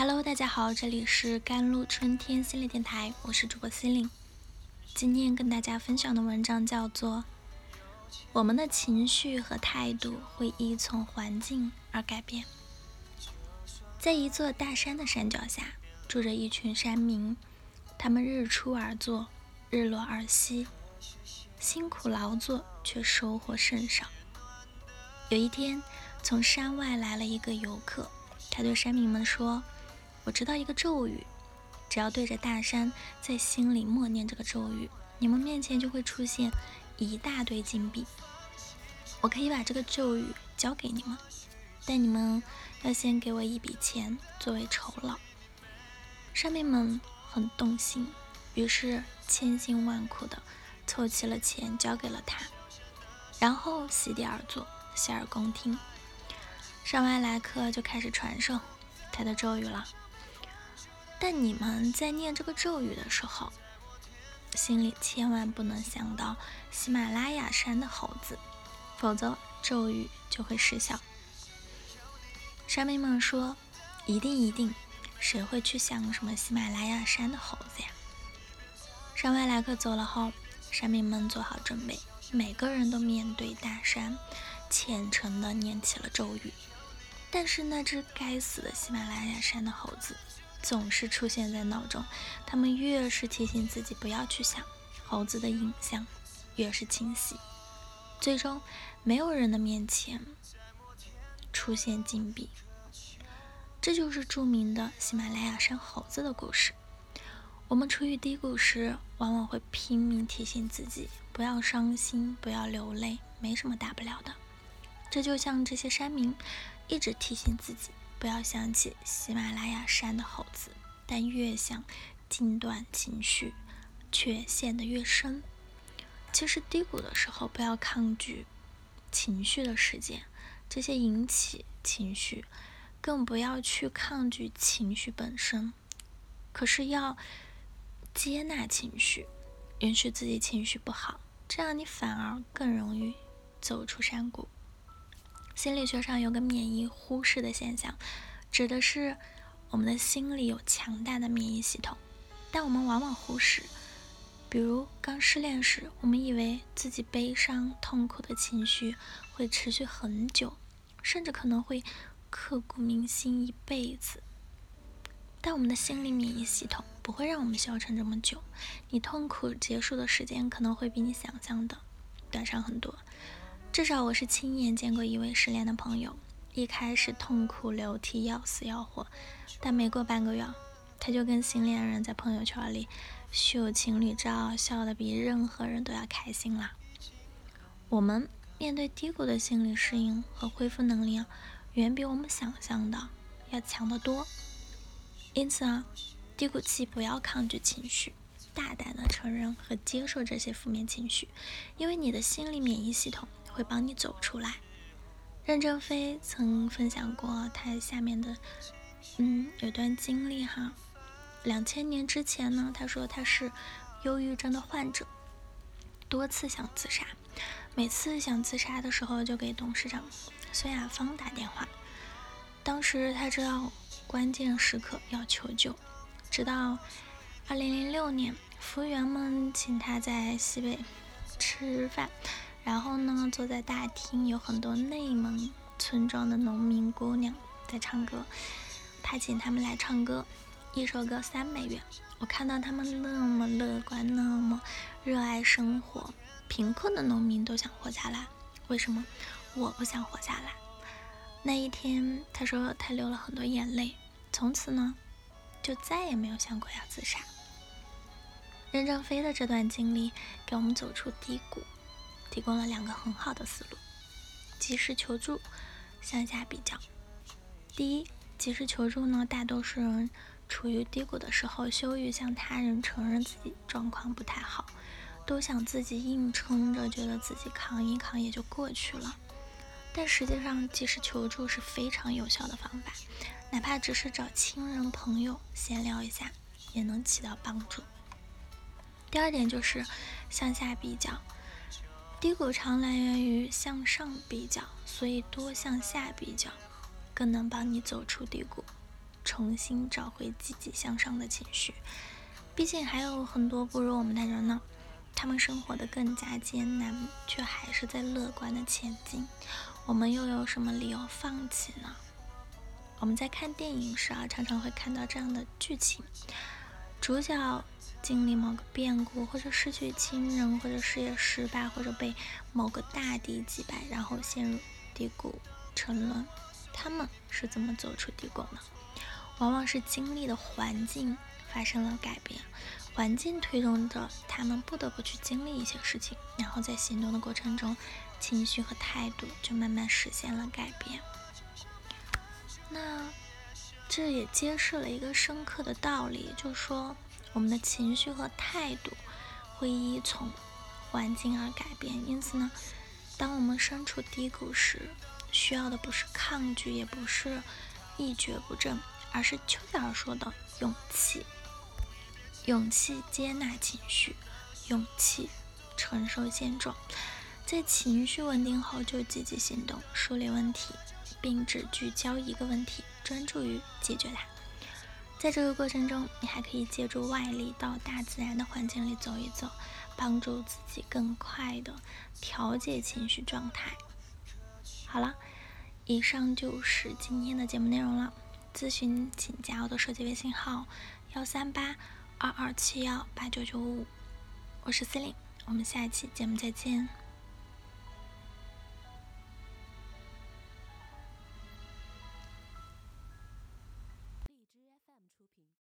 Hello，大家好，这里是甘露春天心理电台，我是主播心灵。今天跟大家分享的文章叫做《我们的情绪和态度会依从环境而改变》。在一座大山的山脚下，住着一群山民，他们日出而作，日落而息，辛苦劳作，却收获甚少。有一天，从山外来了一个游客，他对山民们说。我知道一个咒语，只要对着大山，在心里默念这个咒语，你们面前就会出现一大堆金币。我可以把这个咒语教给你们，但你们要先给我一笔钱作为酬劳。山民们很动心，于是千辛万苦的凑齐了钱，交给了他，然后席地而坐，洗耳恭听。上外来客就开始传授他的咒语了。但你们在念这个咒语的时候，心里千万不能想到喜马拉雅山的猴子，否则咒语就会失效。山民们说：“一定一定，谁会去想什么喜马拉雅山的猴子呀？”山外来客走了后，山民们做好准备，每个人都面对大山，虔诚地念起了咒语。但是那只该死的喜马拉雅山的猴子。总是出现在脑中，他们越是提醒自己不要去想猴子的影像，越是清晰。最终，没有人的面前出现金币。这就是著名的喜马拉雅山猴子的故事。我们处于低谷时，往往会拼命提醒自己不要伤心，不要流泪，没什么大不了的。这就像这些山民一直提醒自己。不要想起喜马拉雅山的猴子，但越想，禁断情绪却陷得越深。其实低谷的时候，不要抗拒情绪的事件，这些引起情绪，更不要去抗拒情绪本身。可是要接纳情绪，允许自己情绪不好，这样你反而更容易走出山谷。心理学上有个免疫忽视的现象，指的是我们的心里有强大的免疫系统，但我们往往忽视。比如刚失恋时，我们以为自己悲伤痛苦的情绪会持续很久，甚至可能会刻骨铭心一辈子。但我们的心理免疫系统不会让我们消沉这么久，你痛苦结束的时间可能会比你想象的短上很多。至少我是亲眼见过一位失恋的朋友，一开始痛哭流涕，要死要活，但没过半个月，他就跟新恋人在朋友圈里秀情侣照，笑得比任何人都要开心啦。我们面对低谷的心理适应和恢复能力，远比我们想象的要强得多。因此啊，低谷期不要抗拒情绪，大胆的承认和接受这些负面情绪，因为你的心理免疫系统。会帮你走出来。任正非曾分享过他下面的，嗯，有段经历哈。两千年之前呢，他说他是忧郁症的患者，多次想自杀，每次想自杀的时候就给董事长孙亚芳打电话。当时他知道关键时刻要求救，直到二零零六年，服务员们请他在西北吃饭。然后呢，坐在大厅，有很多内蒙村庄的农民姑娘在唱歌。他请他们来唱歌，一首歌三美元。我看到他们那么乐观，那么热爱生活，贫困的农民都想活下来，为什么我不想活下来？那一天，他说他流了很多眼泪，从此呢，就再也没有想过要自杀。任正非的这段经历，给我们走出低谷。提供了两个很好的思路：及时求助，向下比较。第一，及时求助呢，大多数人处于低谷的时候，羞于向他人承认自己状况不太好，都想自己硬撑着，觉得自己扛一扛也就过去了。但实际上，及时求助是非常有效的方法，哪怕只是找亲人朋友闲聊一下，也能起到帮助。第二点就是向下比较。低谷常来源于向上比较，所以多向下比较，更能帮你走出低谷。重新找回积极向上的情绪。毕竟还有很多不如我们的人呢，他们生活的更加艰难，却还是在乐观的前进。我们又有什么理由放弃呢？我们在看电影时啊，常常会看到这样的剧情：主角经历某个变故，或者失去亲人，或者事业失败，或者被某个大敌击败，然后陷入低谷沉沦。他们是怎么走出低谷呢？往往是经历的环境发生了改变，环境推动着他们不得不去经历一些事情，然后在行动的过程中，情绪和态度就慢慢实现了改变。那这也揭示了一个深刻的道理，就是说我们的情绪和态度会依从环境而改变。因此呢，当我们身处低谷时，需要的不是抗拒，也不是一蹶不振，而是丘吉尔说的勇气。勇气接纳情绪，勇气承受现状，在情绪稳定后就积极行动，梳理问题。并只聚焦一个问题，专注于解决它。在这个过程中，你还可以借助外力到大自然的环境里走一走，帮助自己更快的调节情绪状态。好了，以上就是今天的节目内容了。咨询请加我的手机微信号：幺三八二二七幺八九九五。我是司令，我们下一期节目再见。